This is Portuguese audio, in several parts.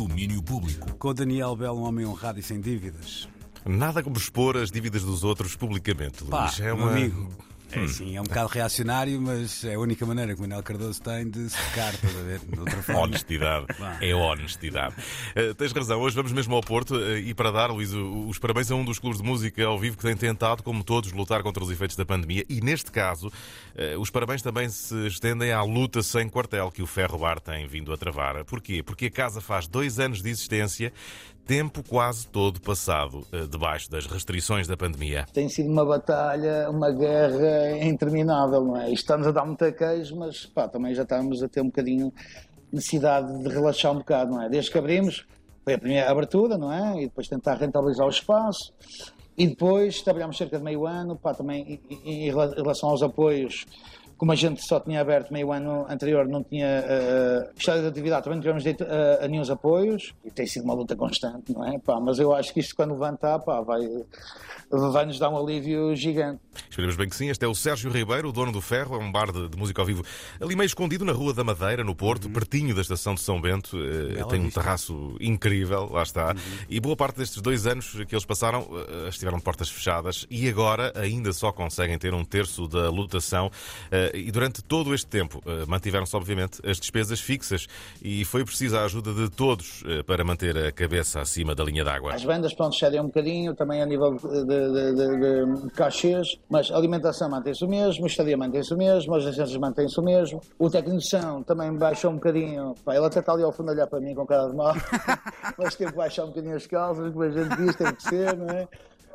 Domínio público. Com o Daniel Belo, um homem honrado e sem dívidas. Nada como expor as dívidas dos outros publicamente, Pá, Luís. É uma... amigo. É sim, é um bocado reacionário, mas é a única maneira que o Manuel Cardoso tem de se ficar, estás a ver? De outra forma. Honestidade. É honestidade. Eh, tens razão, hoje vamos mesmo ao Porto eh, e para dar, Luís, os parabéns a um dos clubes de música ao vivo que tem tentado, como todos, lutar contra os efeitos da pandemia e, neste caso, eh, os parabéns também se estendem à luta sem quartel que o Ferro Bar tem vindo a travar. Porquê? Porque a casa faz dois anos de existência, tempo quase todo passado eh, debaixo das restrições da pandemia. tem sido uma batalha, uma guerra interminável, não é? Estamos a dar muita queijo, mas pá, também já estamos a ter um bocadinho necessidade de relaxar um bocado, não é? Desde que abrimos, foi a primeira abertura, não é? E depois tentar rentabilizar o espaço. E depois trabalhámos cerca de meio ano, pá, também em, relação aos apoios, como a gente só tinha aberto meio ano anterior, não tinha uh, estado de atividade, também não tivemos direito a, a nenhum apoios, e tem sido uma luta constante, não é? Pá, mas eu acho que isto quando levantar, pá, vai, vai nos dar um alívio gigante. Esperemos bem que sim. Este é o Sérgio Ribeiro, o dono do Ferro, é um bar de, de música ao vivo ali meio escondido na Rua da Madeira, no Porto, pertinho da estação de São Bento. Eh, Bela tem um vista. terraço incrível, lá está. E boa parte destes dois anos que eles passaram eh, estiveram de portas fechadas e agora ainda só conseguem ter um terço da lotação. Eh, e durante todo este tempo mantiveram-se, obviamente, as despesas fixas e foi precisa a ajuda de todos para manter a cabeça acima da linha d'água. As vendas, pronto, cedem um bocadinho, também a nível de, de, de, de cachês, mas a alimentação mantém-se o mesmo, a estadia mantém-se o mesmo, as licenças mantêm-se o mesmo, o técnico de som também baixou um bocadinho, pá, ele até está ali ao fundo a olhar para mim com cara de mal, mas teve que baixar um bocadinho as calças, como a gente diz, tem que ser, não é?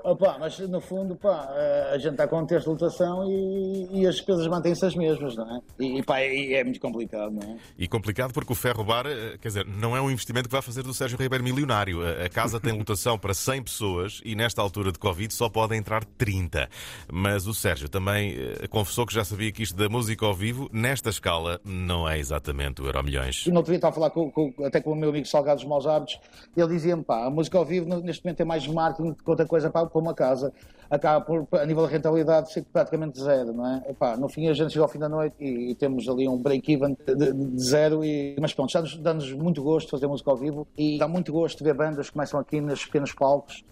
Opa, mas no fundo, pá, eh, a gente está com um terço de lotação e, e as despesas mantêm-se as mesmas, não é? E, pá, e é muito complicado, não é? E complicado porque o Ferro Bar, eh, quer dizer, não é um investimento que vai fazer do Sérgio Ribeiro milionário. A a casa tem lotação para 100 pessoas e nesta altura de Covid só podem entrar 30. Mas o Sérgio também eh, confessou que já sabia que isto da música ao vivo, nesta escala, não é exatamente o Euro Milhões. E no outro dia estava a falar com, com- até com o meu amigo Salgado dos Maus Hábitos, ele dizia-me, pá, a música ao vivo neste momento é mais marketing do que outra coisa para, para uma casa. Acaba por, a nível de rentabilidade, ser praticamente zero, não é? Epá, no fim a gente chega ao fim da noite e, e temos ali um break-even de, de- zero, e, mas pronto, dá-nos dá-nos muito gosto fazer música ao vivo e dá muito gosto ver bandas que começam aqui nos pequenos palcos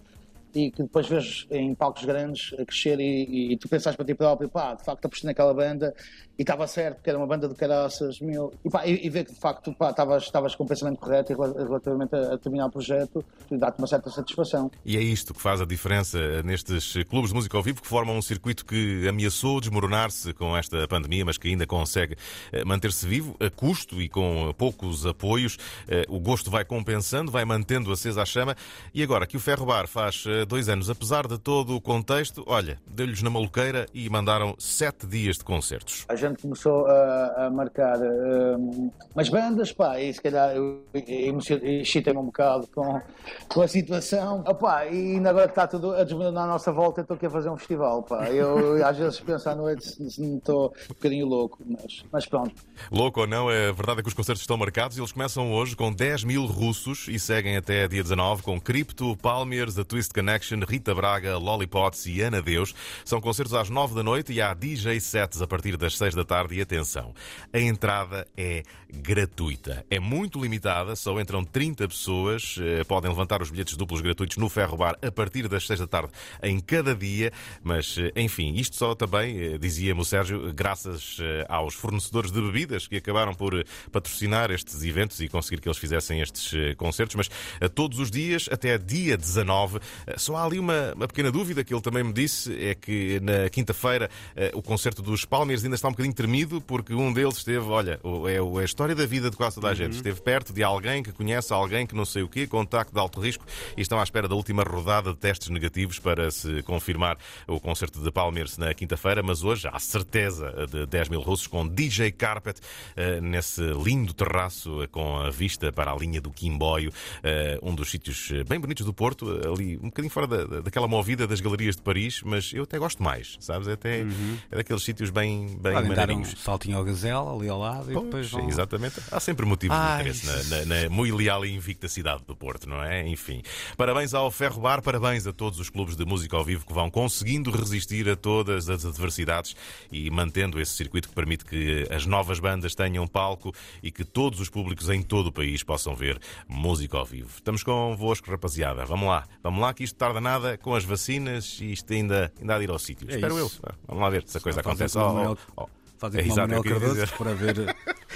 e que depois vês em palcos grandes a crescer e, e tu pensas para ti próprio, pá, de facto apostei naquela banda e estava certo, porque era uma banda de caraças, meu, e, pá, e, e ver que de facto estavas, com o pensamento correto rela- relativamente a, a terminar o projeto dá-te uma certa satisfação. E é isto que faz a diferença nestes clubes de música ao vivo que formam um circuito que ameaçou desmoronar-se com esta pandemia, mas que ainda consegue eh, manter-se vivo a custo e com poucos apoios. Eh, O gosto vai compensando, vai mantendo acesa a chama. E agora que o Ferro Bar faz eh, dois anos, apesar de todo o contexto, olha, deu-lhes na maluqueira e mandaram sete dias de concertos. A gente começou a, a marcar hum, umas bandas, pá, e se calhar eu excitei-me um bocado com, com a situação. Opá, e ainda agora que está tudo a desmoronar à nossa volta, estou aqui a fazer um festival, pá. Eu às vezes penso à noite se não estou um bocadinho louco, mas, mas pronto. Louco ou não, a verdade é que os concertos estão marcados e eles começam hoje com 10 mil russos e seguem até dia 19 com Crypto, Palmiers, The Twist Connection, Rita Braga, Lollipots e Ana Deus. São concertos às 9 da noite e há DJ sets a partir das 6 da tarde. E atenção, a entrada é gratuita. É muito limitada, só entram 30 pessoas. Eh, Podem levantar os bilhetes duplos gratuitos no Ferro Bar a partir das 6 da tarde em cada dia. Mas, eh, enfim, isto só também, eh, dizia-me o Sérgio, graças aos fornecedores de bebidas que acabaram por patrocinar estes eventos e conseguir que eles fizessem estes concertos. Mas todos os dias, até dia 19, eh, só há ali uma, uma pequena dúvida que ele também me disse: é que na quinta-feira eh, o concerto dos Palmeiras ainda está um bocadinho tremido, porque um deles esteve, olha, é é a história da vida de quase toda a gente. Esteve perto de alguém que conhece alguém que não sei o quê, contacto de alto risco, e estão à espera da última rodada de testes negativos para se confirmar o concerto de Palmeiras na quinta-feira. Mas hoje há certeza de 10 mil russos com DJ Carpet eh, nesse lindo terraço eh, com a vista para a linha do Quimboio, um dos sítios bem bonitos do Porto, ali um bocadinho fora da, daquela movida das galerias de Paris, mas eu até gosto mais, sabes? É até Uhum. é daqueles sítios bem, bem Podem dar um maneirinhos. saltinho ao gazela ali ao lado e Pois, depois vão... Exatamente. Há sempre motivos Ai. de interesse na, na, na muito leal e invicta cidade do Porto, não é? Enfim. Parabéns ao Ferro Bar, parabéns a todos os clubes de música ao vivo que vão conseguindo resistir a todas as adversidades e mantendo esse circuito que permite que as novas bandas tenham palco e que todos os públicos em todo o país possam ver música ao vivo. Estamos convosco, rapaziada. Vamos lá. Vamos lá que isto tarda nada com as vacinas e isto ainda, ainda há de ir ao sítio. É Espero isso. eu. Vamos lá ver se a coisa acontece. Oh, Manuel- oh, oh. Fazem É como o Manuel eu queria Cardoso dizer. para ver,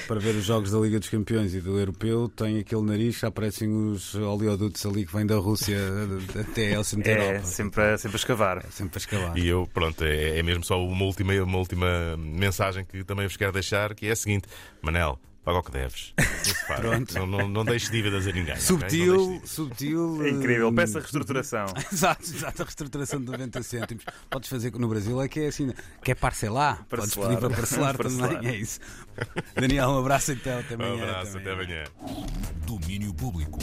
para ver os jogos da Liga dos Campeões e do Europeu. Tem aquele nariz, já aparecem os oleodutos ali que vêm da Rússia até ao centro da É, Europa. sempre, a- sempre a escavar. É sempre a escavar. E eu, pronto, é, é mesmo só uma última, uma última mensagem que também vos quero deixar, que é a seguinte: Manel, paga o que deves. Não se faz. Pronto. Não, não, não deixes dívidas a ninguém. Subtil, dívidas. subtil. É incrível, hum, peça reestruturação. Exato, exato, a reestruturação de 90 cêntimos. Podes fazer no Brasil é que é assim, quer parcelar, podes Parcelar. pedir para parcelar, Parcelar. também, é isso. Daniel, um abraço então, até amanhã. Um abraço, até amanhã. Domínio Público.